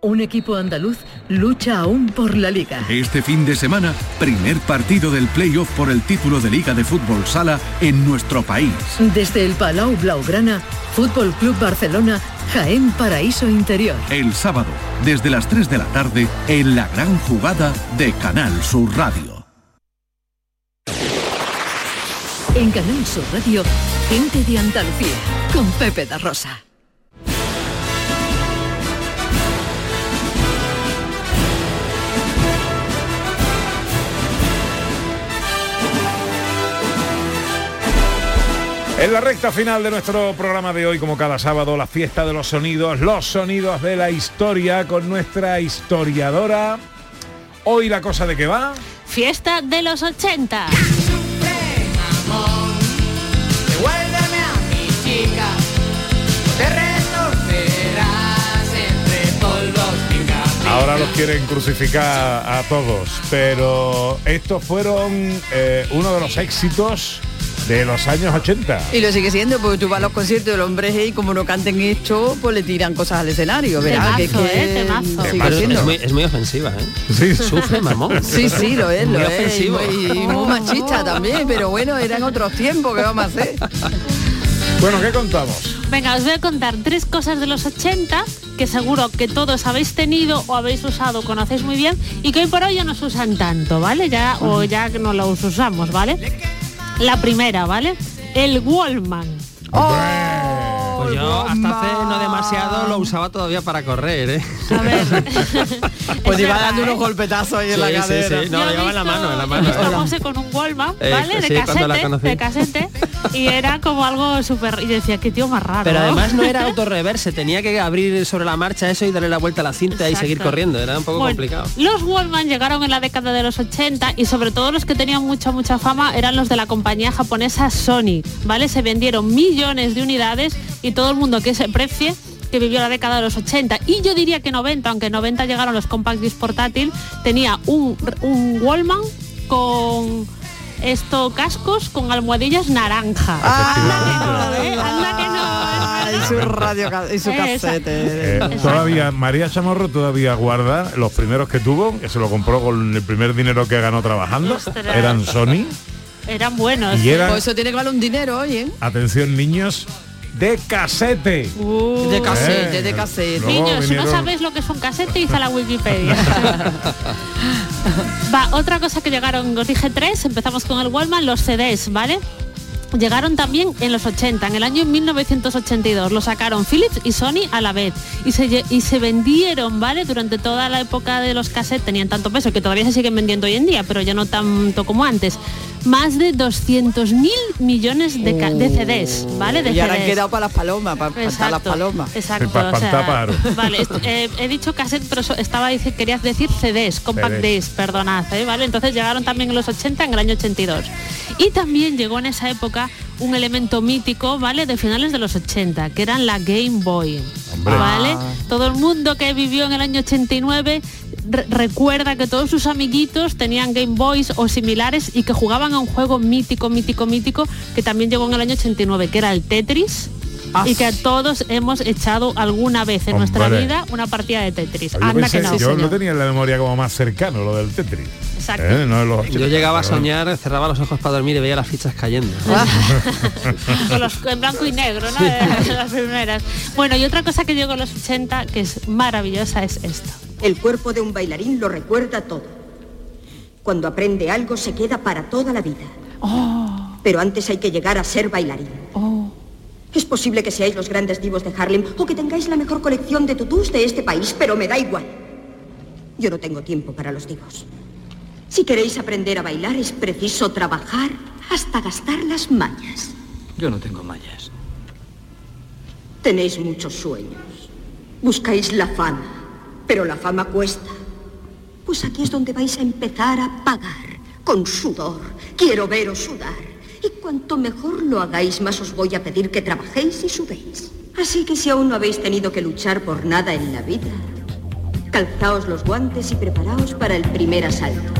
Un equipo andaluz lucha aún por la liga. Este fin de semana, primer partido del playoff por el título de Liga de Fútbol Sala en nuestro país. Desde el Palau Blaugrana, Fútbol Club Barcelona, Jaén Paraíso Interior. El sábado, desde las 3 de la tarde, en la gran jugada de Canal Sur Radio. En Canal Sur Radio, gente de Andalucía, con Pepe da Rosa. En la recta final de nuestro programa de hoy, como cada sábado, la fiesta de los sonidos, los sonidos de la historia con nuestra historiadora. Hoy la cosa de qué va. Fiesta de los 80. Devuélveme a mi chica, te retorcerás entre polvos mi Ahora los quieren crucificar a todos, pero estos fueron eh, uno de los éxitos de los años 80. Y lo sigue siendo, porque tú vas a los conciertos del hombre y como no canten esto, pues le tiran cosas al escenario, ¿verdad? Que- Temazo, que ¿eh? Temazo. sigue Pero es, muy, es muy ofensiva, ¿eh? Sí. Sufre mamón. Sí, sí, lo es, lo Muy es. ofensivo. Y muy, y muy machista también, pero bueno, eran otros tiempos, ¿qué vamos a hacer? Bueno, ¿qué contamos? Venga, os voy a contar tres cosas de los 80 que seguro que todos habéis tenido o habéis usado, conocéis muy bien y que hoy por hoy ya no se usan tanto, ¿vale? Ya o ya que no los usamos, ¿vale? La primera, ¿vale? El Wallman. Pues yo hasta hace no demasiado lo usaba todavía para correr, ¿eh? Pues Es iba verdad, dando unos ¿eh? golpetazos ahí en Sí, la sí, cadera. sí. No, lo llevaba en la mano, en la He mano. visto a José con un Wallman, Eh, ¿vale? sí, de casete, conocí. de casete. Y era como algo súper... Y decía, qué tío más raro. Pero además no era autorreverse, tenía que abrir sobre la marcha eso y darle la vuelta a la cinta y seguir corriendo, era un poco Bueno, complicado. Los Wallman llegaron en la década de los 80 y sobre todo los que tenían mucha mucha fama eran los de la compañía japonesa Sony, ¿vale? Se vendieron millones de unidades y todo el mundo que se precie que vivió la década de los 80 y yo diría que 90, aunque en 90 llegaron los compact disc portátil, tenía un, un Wallman con esto cascos con almohadillas naranja. Anda que no, ¿eh? Anda que Ah, y su radio y su Esa. casete. Eh, todavía María Chamorro todavía guarda los primeros que tuvo, que se lo compró con el primer dinero que ganó trabajando, Ostras. eran Sony. Eran buenos. Y eran- Pues eso tiene que valer un dinero, oye. Atención niños, de casete. De casete, Eh, de casete. Niños, si no vinieron- sabéis lo que es un casete, hizo la Wikipedia. Va, otra cosa que llegaron, os dije tres, empezamos con el Wallman, los CDs, ¿vale? Llegaron también en los 80, en el año 1982. Lo sacaron Philips y Sony a la vez. Y se, y se vendieron, ¿vale? Durante toda la época de los cassettes tenían tanto peso que todavía se siguen vendiendo hoy en día, pero ya no tanto como antes. Más de 200 mil millones de, ca- de CDs, ¿vale? De y ahora han CDs. quedado para las palomas, para las palomas. Exacto. Pa- o sea, vale, eh, he dicho cassette, pero estaba dice- querías decir CDs, compact CDs. disc, perdonad, ¿eh? ¿vale? Entonces llegaron también en los 80, en el año 82. Y también llegó en esa época un elemento mítico, ¿vale? De finales de los 80, que eran la Game Boy. Hombre. ¿Vale? Ah. Todo el mundo que vivió en el año 89 re- recuerda que todos sus amiguitos tenían Game Boys o similares y que jugaban a un juego mítico, mítico, mítico, que también llegó en el año 89, que era el Tetris. Ah. Y que a todos hemos echado alguna vez en nuestra vida una partida de Tetris. Yo, Anda pensé- que no. yo lo tenía en la memoria como más cercano, lo del Tetris. Exacto. Eh, no los Yo 80, llegaba a soñar, cerraba los ojos para dormir y veía las fichas cayendo. Con los- en blanco y negro, ¿no? Las primeras. Bueno, y otra cosa que llegó en los 80 que es maravillosa es esto. El cuerpo de un bailarín lo recuerda todo. Cuando aprende algo se queda para toda la vida. Pero antes hay que llegar a ser bailarín. Es posible que seáis los grandes divos de Harlem o que tengáis la mejor colección de tutús de este país, pero me da igual. Yo no tengo tiempo para los divos. Si queréis aprender a bailar es preciso trabajar hasta gastar las mañas. Yo no tengo mallas. Tenéis muchos sueños. Buscáis la fama, pero la fama cuesta. Pues aquí es donde vais a empezar a pagar, con sudor. Quiero veros sudar. Y cuanto mejor lo hagáis, más os voy a pedir que trabajéis y sudéis. Así que si aún no habéis tenido que luchar por nada en la vida, calzaos los guantes y preparaos para el primer asalto.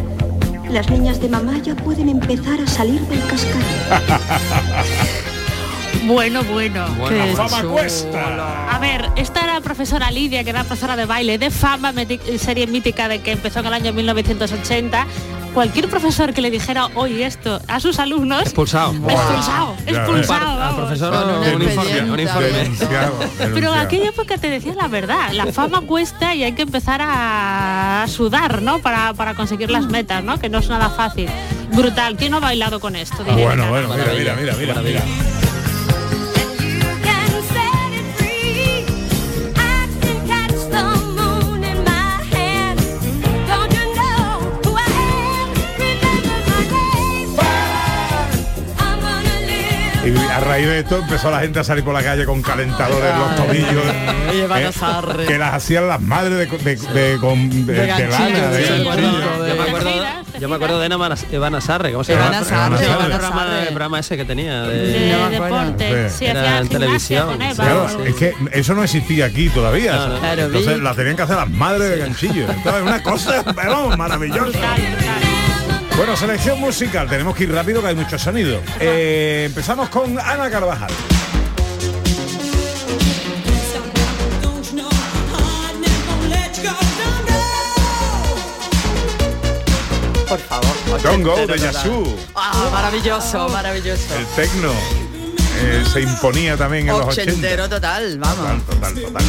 Las niñas de mamá ya pueden empezar a salir del cascarón. Bueno, bueno. Bueno, La fama chulo. cuesta. A ver, esta era la profesora Lidia, que era profesora de baile de fama, serie mítica de que empezó en el año 1980. Cualquier profesor que le dijera hoy esto a sus alumnos, Expulsado. expulsado, expulsado, Al vamos. profesor Con una un informe, expediente. un informe. Denunciado, Pero en denunciado. aquella época te decía la verdad, la fama cuesta y hay que empezar a sudar, ¿no? Para, para conseguir las metas, ¿no? Que no es nada fácil. Brutal, ¿quién no ha bailado con esto? Ah, bueno, bueno, mira, mira, mira, mira, mira. Y a raíz de esto empezó la gente a salir por la calle con calentadores en los tobillos. Eh, que las hacían las madres de, de, de, con- de- lana. Yo me acuerdo, de Ivana Sarre, ¿cómo se llama? Ivana Sarre, ¿Cómo se llama Ivana el programa, Sarre. el programa ese que tenía? De, De, de deporte, sí, Era en televisión, con Eva. Claro, es que eso no existía aquí todavía. No, no. Claro, Entonces vi. la tenían que hacer las madres de ganchillo. Entonces, una cosa pero maravillosa. Bueno, selección musical. Tenemos que ir rápido que hay mucho sonido. Eh, empezamos con Ana Carvajal. Por favor. Don't Go de. Yasu. Ah, maravilloso, maravilloso. El tecno eh, se imponía también en los 80. Ochentero total, vamos. Total, total.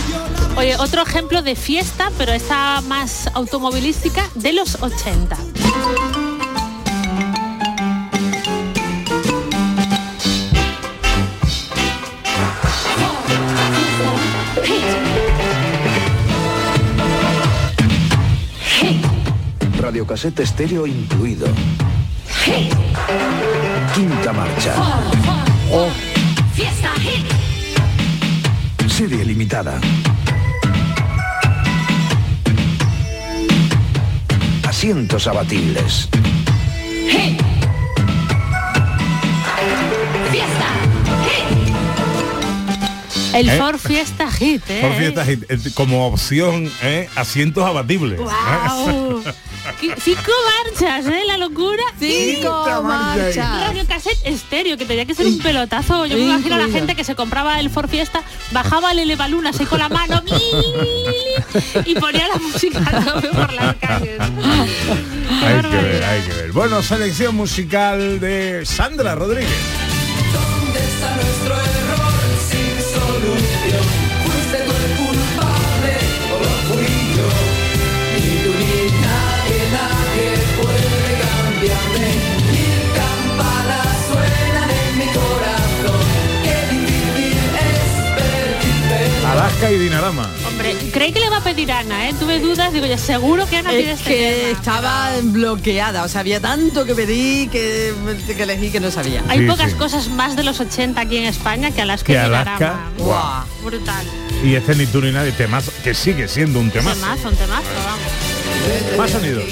Oye, otro ejemplo de fiesta, pero esta más automovilística de los 80. Radiocasete estéreo incluido. Quinta marcha. Fiesta hit. Serie limitada. Asientos abatibles. Hit. Fiesta hit. El ¿Eh? Ford Fiesta Hit, ¿eh? Por fiestas y- eh, como opción, eh, asientos abatibles. ¡Guau! Cinco marchas, ¿eh? La locura. Cinco marchas. Radio cassette estéreo, que tenía que ser un pelotazo. Yo me imagino a la gente que se compraba el Ford Fiesta, bajaba el elevalunas ahí con la mano y ponía la música por las calles. Hay que ver, hay que ver. Bueno, selección musical de Sandra Rodríguez. Alaska y Dinarama. Hombre, creí que le va a pedir Ana, ¿eh? Tuve dudas, digo, ya seguro que Ana pide Es este que tema. estaba bloqueada, o sea, había tanto que pedí que, que elegí que no sabía. Hay Sí, pocas sí. cosas más de los 80 aquí en España que Alaska Que y Alaska, Dinarama. guau. Brutal. Y este ni tú ni nadie, temazo, que sigue siendo un temazo. Temazo, un temazo, vamos. Más sonidos.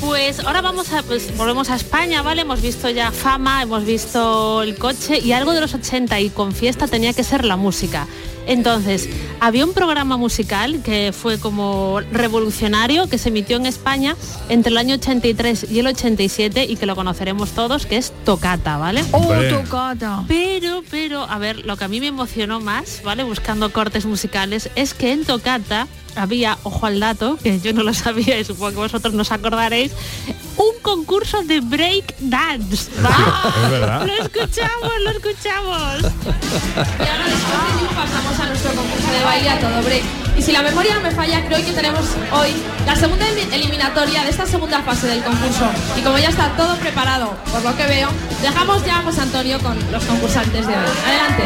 Pues ahora vamos a, pues, volvemos a España, ¿vale? Hemos visto ya fama, hemos visto el coche y algo de los 80 y con fiesta tenía que ser la música. Entonces, había un programa musical que fue como revolucionario que se emitió en España entre el año 83 y el 87 y que lo conoceremos todos, que es Tocata, ¿vale? Oh, tocata. Pero, pero, a ver, lo que a mí me emocionó más, ¿vale? Buscando cortes musicales, es que en Tocata había, ojo al dato, que yo no lo sabía y supongo que vosotros nos acordaréis, un concurso de break dance. Es verdad. Lo escuchamos, lo escuchamos. Y ahora después pasamos a nuestro concurso de baile a todo break. Y si la memoria no me falla, creo que tenemos hoy la segunda eli- eliminatoria de esta segunda fase del concurso. Y como ya está todo preparado, por lo que veo, dejamos ya a José Antonio con los concursantes de hoy. Adelante.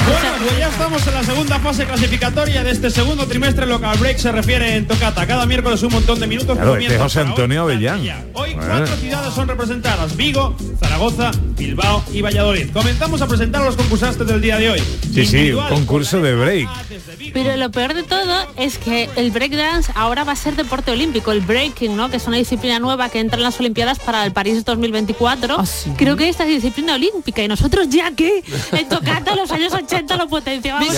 Escuchar. Pues ya estamos en la segunda fase clasificatoria de este segundo trimestre lo que al break se refiere en Tocata. Cada miércoles un montón de minutos. Claro, este es José Antonio Avellán. Hoy Bueno. cuatro ciudades son representadas, Vigo, Zaragoza, Bilbao y Valladolid. Comenzamos a presentar a los concursantes del día de hoy. Sí, sí, un concurso de break. Pero lo peor de todo es que el breakdance ahora va a ser deporte olímpico, el breaking, ¿no? Que es una disciplina nueva que entra en las Olimpiadas para el París 2024. ¿Ah, Creo que esta es disciplina olímpica y nosotros ya que en Tocata los años 80 lo potenciábamos. Más.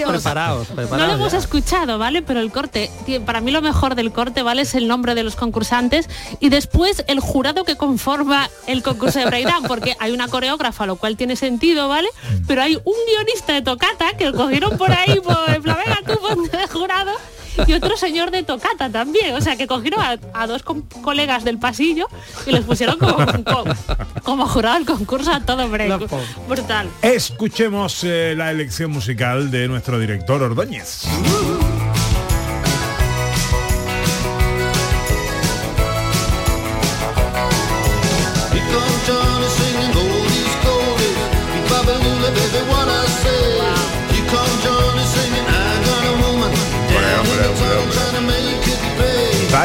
preparados, No preparados. lo hemos ya. escuchado, ¿vale? Pero el corte, para mí lo mejor del corte, ¿vale? Es el nombre de los concursantes y después el jurado que conforma el concurso de breakdance, porque hay una coreógrafa, lo cual tiene sentido, ¿vale? Pero hay un guionista de tocata que lo cogieron por ahí, por venga tú ponte de jurado. Y otro señor de tocata también, o sea que cogieron a, a dos colegas del pasillo y les pusieron como, como, como jurado el concurso a todo break. Brutal. Escuchemos eh, la elección musical de nuestro director Ordóñez.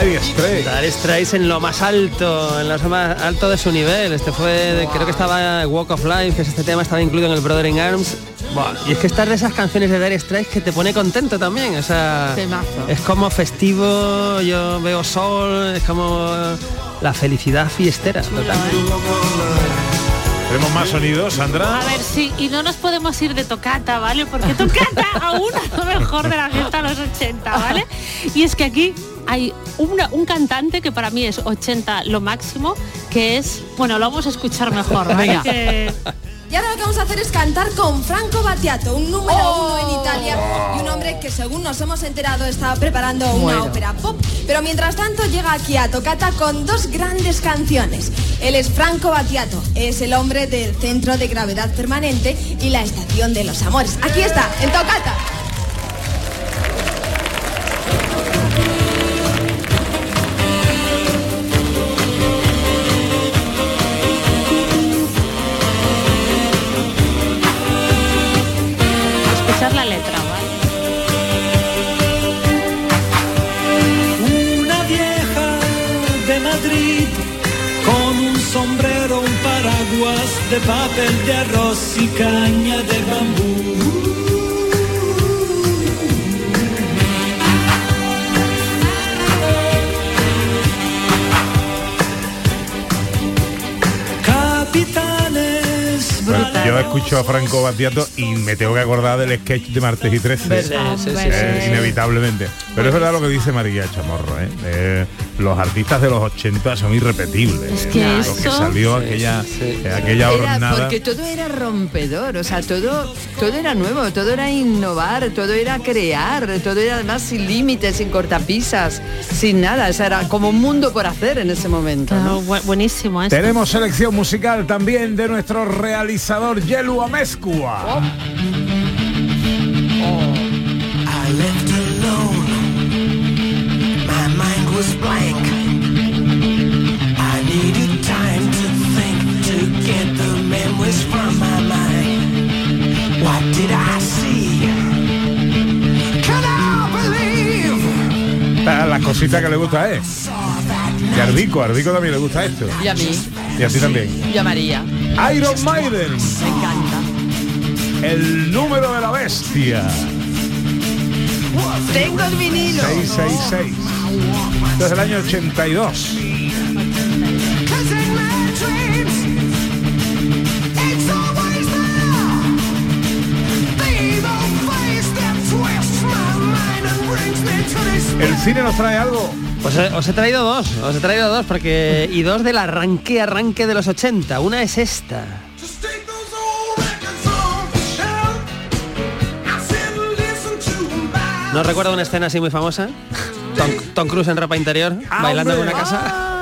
Dire Straits. Dire Straits en lo más alto, en lo más alto de su nivel. Este fue, de- creo que estaba Walk of Life, que es este tema, estaba incluido en el Brother in Arms. Y es que estas de esas canciones de Dire Straits que te pone contento también. O sea, Temazo. es como festivo, yo veo sol, es como la felicidad fiestera. Tenemos más sonidos, Sandra. A ver, sí, y no nos podemos ir de tocata, ¿vale? Porque tocata aún es lo mejor de la fiesta de los 80, ¿vale? Y es que aquí hay una- un cantante que para mí es 80 lo máximo, que es, bueno, lo vamos a escuchar mejor. Venga. Que- Y ahora lo que vamos a hacer es cantar con Franco Battiato, un número uno en Italia y un hombre que según nos hemos enterado estaba preparando una ópera pop. Pero mientras tanto llega aquí a Tocata con dos grandes canciones. Él es Franco Battiato, es el hombre del Centro de Gravedad Permanente y la Estación de los Amores. Aquí está, en Tocata. De papel de arroz y caña de bambú. Capitales Bueno, yo escucho a Franco Battiato y me tengo que acordar del sketch de martes y 13. Verdad, sí, sí, Eh, sí. inevitablemente. Pero es verdad lo que dice María Chamorro, ¿eh? Eh, los artistas de los 80 son irrepetibles. Es que lo eso- que salió Sí, aquella, sí, sí, aquella Era hornada. porque todo era rompedor, o sea, todo, todo era nuevo, todo era innovar, todo era crear, todo era además sin límites, sin cortapisas, sin nada, o sea, era como un mundo por hacer en ese momento. ¿no? Bu- buenísimo esto. Tenemos selección musical también de nuestro realizador Yelu Amezcua. I was blank. I needed time to think to get the memories from my mind. What did I see? Can I believe? La cosita que le gusta él. Y a Ardico, a Ardico también le gusta esto. Y a mí, Y a ti también. y a María, Iron Maiden, me encanta. el número de la bestia. Tengo el vinilo. 666. Es el año 82. Cause in my dreams, it's always there. The evil face that twists my mind and brings me to this El cine nos trae algo. Pues eh, os he traído dos, os he traído dos porque y dos del arranque arranque de los 80. Una es esta. No recuerdo una escena así muy famosa. Tom, Tom Cruise en ropa interior, bailando en una casa.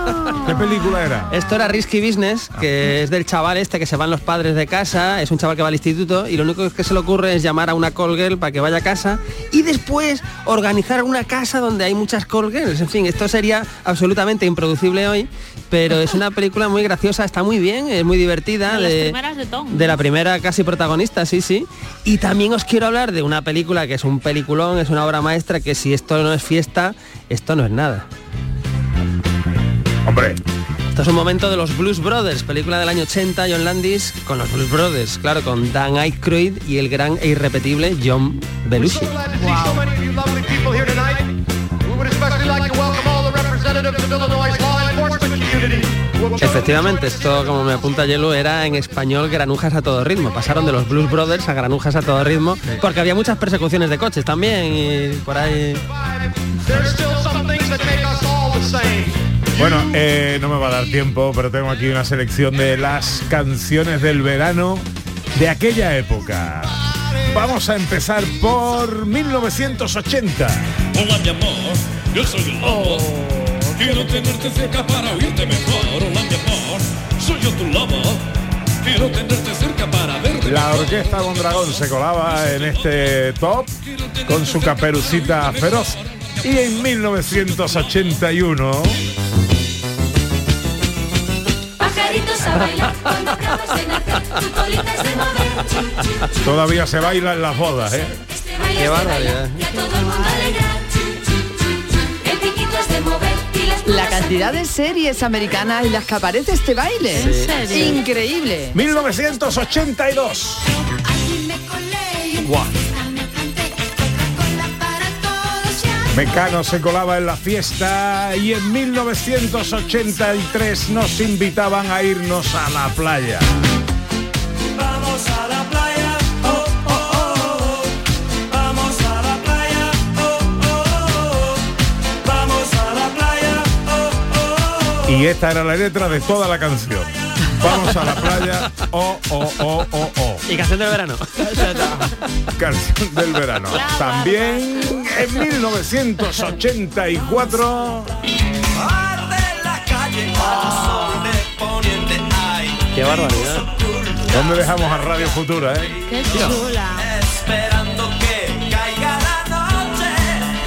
¿Qué película era? Esto era Risky Business, que es del chaval este que se van los padres de casa, es un chaval que va al instituto y lo único que se le ocurre es llamar a una call girl para que vaya a casa y después organizar una casa donde hay muchas call girls. En fin, esto sería absolutamente improducible hoy, pero es una película muy graciosa, está muy bien, es muy divertida. De las de- primeras de Tom. de la primera casi protagonista, sí, sí. Y también os quiero hablar de una película que es un peliculón, es una obra maestra, que si esto no es fiesta, esto no es nada. Hombre. Esto es un momento de los Blues Brothers, película del año 80, John Landis, con los Blues Brothers, claro, con Dan Aykroyd y el gran e irrepetible John Belushi. Efectivamente, esto como me apunta Yelo era en español granujas a todo ritmo. Pasaron de los Blues Brothers a granujas a todo ritmo porque había muchas persecuciones de coches también y por ahí. There's still some things that make us all the same. Bueno, eh, no me va a dar tiempo, pero tengo aquí una selección de las canciones del verano de aquella época. Vamos a empezar por 1980. Hola mi amor, yo soy el lobo. Quiero tenerte cerca para oírte mejor. Hola mi amor, soy yo tu lobo. Quiero tenerte cerca para verte La orquesta Mondragón se colaba en este top con su caperucita feroz. Y en 1981 Pajaritos a bailar cuando acabas de nacer, tu colita es de mover. Chu, chu, chu. todavía se baila en las bodas, ¿eh? Este baile La cantidad de series americanas y las que aparece este baile. ¿En serio? Increíble. 1982. Guau. Mecano se colaba en la fiesta y en 1983 nos invitaban a irnos a la playa. Y esta era la letra de toda la canción. Vamos a la playa, oh, oh, oh, oh, oh. Y canción del verano. Canción del verano. También en 1984 Qué barbaridad. ¿Dónde dejamos a Radio Futura, eh? Qué chula.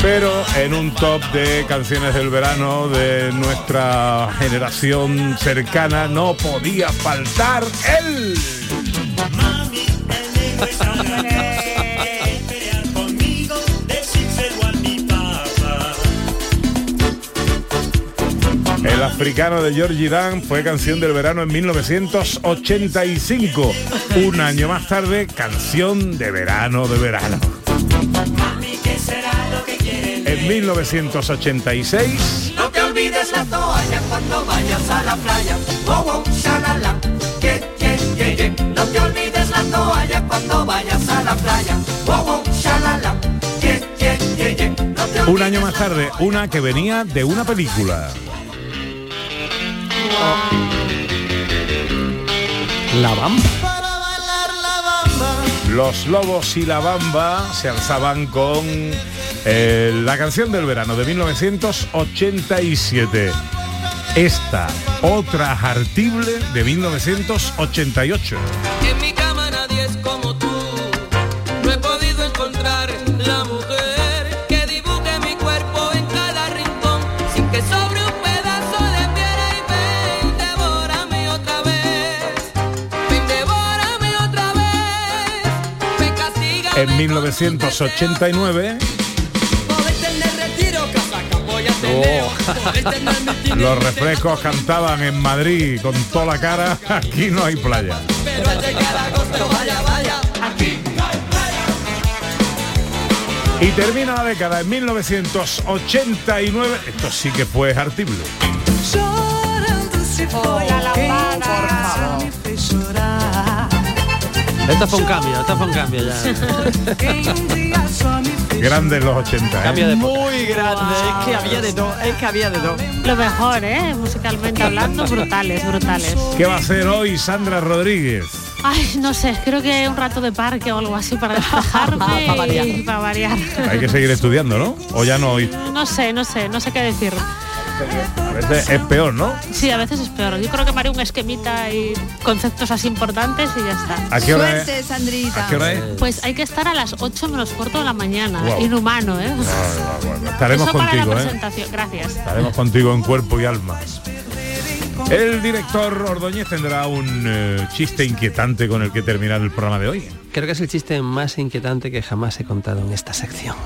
Pero en un top de canciones del verano de nuestra generación cercana no podía faltar papá. El africano de Georgie Dan fue canción del verano en 1985. Un año más tarde, canción de verano de verano. 1986, No te olvides la toalla cuando vayas a la playa. Oh, oh, shalala. Yeah, yeah, yeah. No te olvides la toalla cuando vayas a la playa. Oh, oh, shalala. No te un año más tarde, una que venía de una película. La Bamba. Los Lobos y la Bamba se alzaban con eh, la canción del verano de 1987. Esta, otra hartible de 1988. En mi cama nadie es como tú. No he podido encontrar la mujer que dibuje mi cuerpo en cada rincón. Sin que sobre un pedazo de piedra y ven, devórame otra vez. Ven, devórame otra vez. Me castiga. En 1989, los refrescos cantaban en Madrid con toda la cara, aquí no hay playa. Pero al llegar agosto, vaya, vaya. Aquí Y termina la década en 1989. Esto sí que fue hartible. Esto fue un cambio, esto fue un cambio ya. Grandes los 80. ¿eh? De época. Muy grande. Es que había de todo. Es que había de todo. Lo mejor, ¿eh? Musicalmente hablando, brutales, brutales. ¿Qué va a hacer hoy Sandra Rodríguez? Ay, no sé, creo que un rato de parque o algo así para despejarme Para variar. y para variar. Hay que seguir estudiando, ¿no? O ya no hoy. No sé, no sé, no sé qué decir. A veces es peor, ¿no? Sí, a veces es peor. Yo creo que haré un esquemita y conceptos así importantes y ya está. ¿A qué hora es? Suerte, Sandrita. ¿A qué hora es? Pues hay que estar a las 8 menos cuarto de la mañana. Wow. Inhumano, ¿eh? Ah, bueno, estaremos Eso para la contigo, ¿eh? presentación. Gracias. Estaremos contigo en cuerpo y alma. El director Ordóñez tendrá un eh, chiste inquietante con el que terminar el programa de hoy. Creo que es el chiste más inquietante que jamás he contado en esta sección.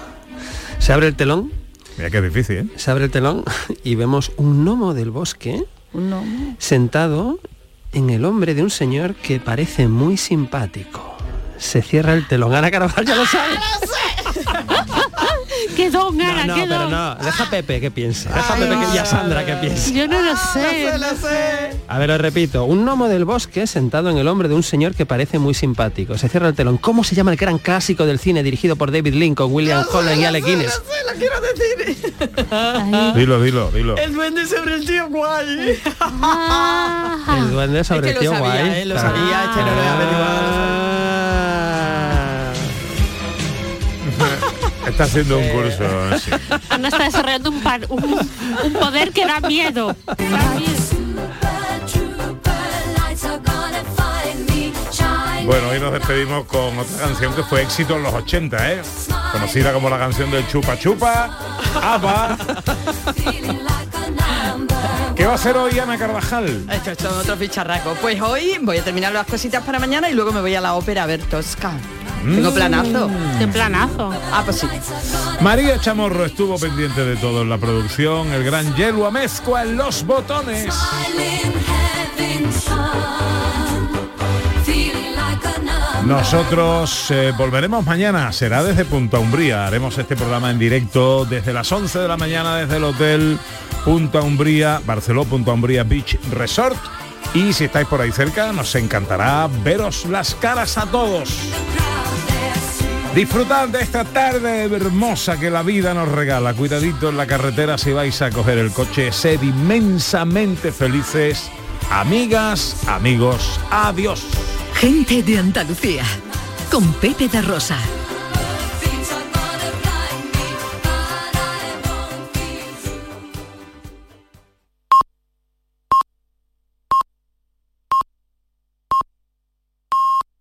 Se abre el telón. Mira que es difícil, ¿eh? Se abre el telón y vemos un gnomo del bosque No. sentado en el hombre de un señor que parece muy simpático. Se cierra el telón. Ana Carvajal ya lo sabe. ¡Qué don, No, Ana! no, qué pero don! no. Deja a Pepe que piense. Deja a Pepe que, y a Sandra que piense. Yo no lo sé. A ver, os repito. Un gnomo del bosque sentado en el hombre de un señor que parece muy simpático. Se cierra el telón. ¿Cómo se llama el gran clásico del cine dirigido por David Lincoln, William Holland y Alec Guinness? la quiero decir. Dilo, dilo, dilo. El duende sobre el tío guay. El duende sobre Es el que tío lo sabía, guay. eh, lo sabía, este no lo he averiguado. Está haciendo un curso. sí. Ana está desarrollando un, par- un, un poder que da miedo. Bueno, hoy nos despedimos con otra canción que fue éxito en los 80, ¿eh? Conocida como la canción del Chupa Chupa, ABBA. ¿Qué va a hacer hoy Ana Carvajal? Esto es todo otro ficharraco. Pues hoy voy a terminar las cositas para mañana y luego me voy a la ópera a ver Tosca. Tengo Mm. planazo. ¡Qué planazo! Ah, pues sí. María Chamorro estuvo pendiente de todo en la producción, el gran Yelua Mezcua en los botones. Nosotros eh, volveremos mañana, será desde Punta Umbría. Haremos este programa en directo desde las 11 de la mañana desde el hotel Punta Umbría, Barceló Punta Umbría Beach Resort. Y si estáis por ahí cerca, nos encantará veros las caras a todos. Disfrutad de esta tarde hermosa que la vida nos regala. Cuidadito en la carretera si vais a coger el coche. Sed inmensamente felices. Amigas, amigos, adiós. Gente de Andalucía. Con Pepe da Rosa.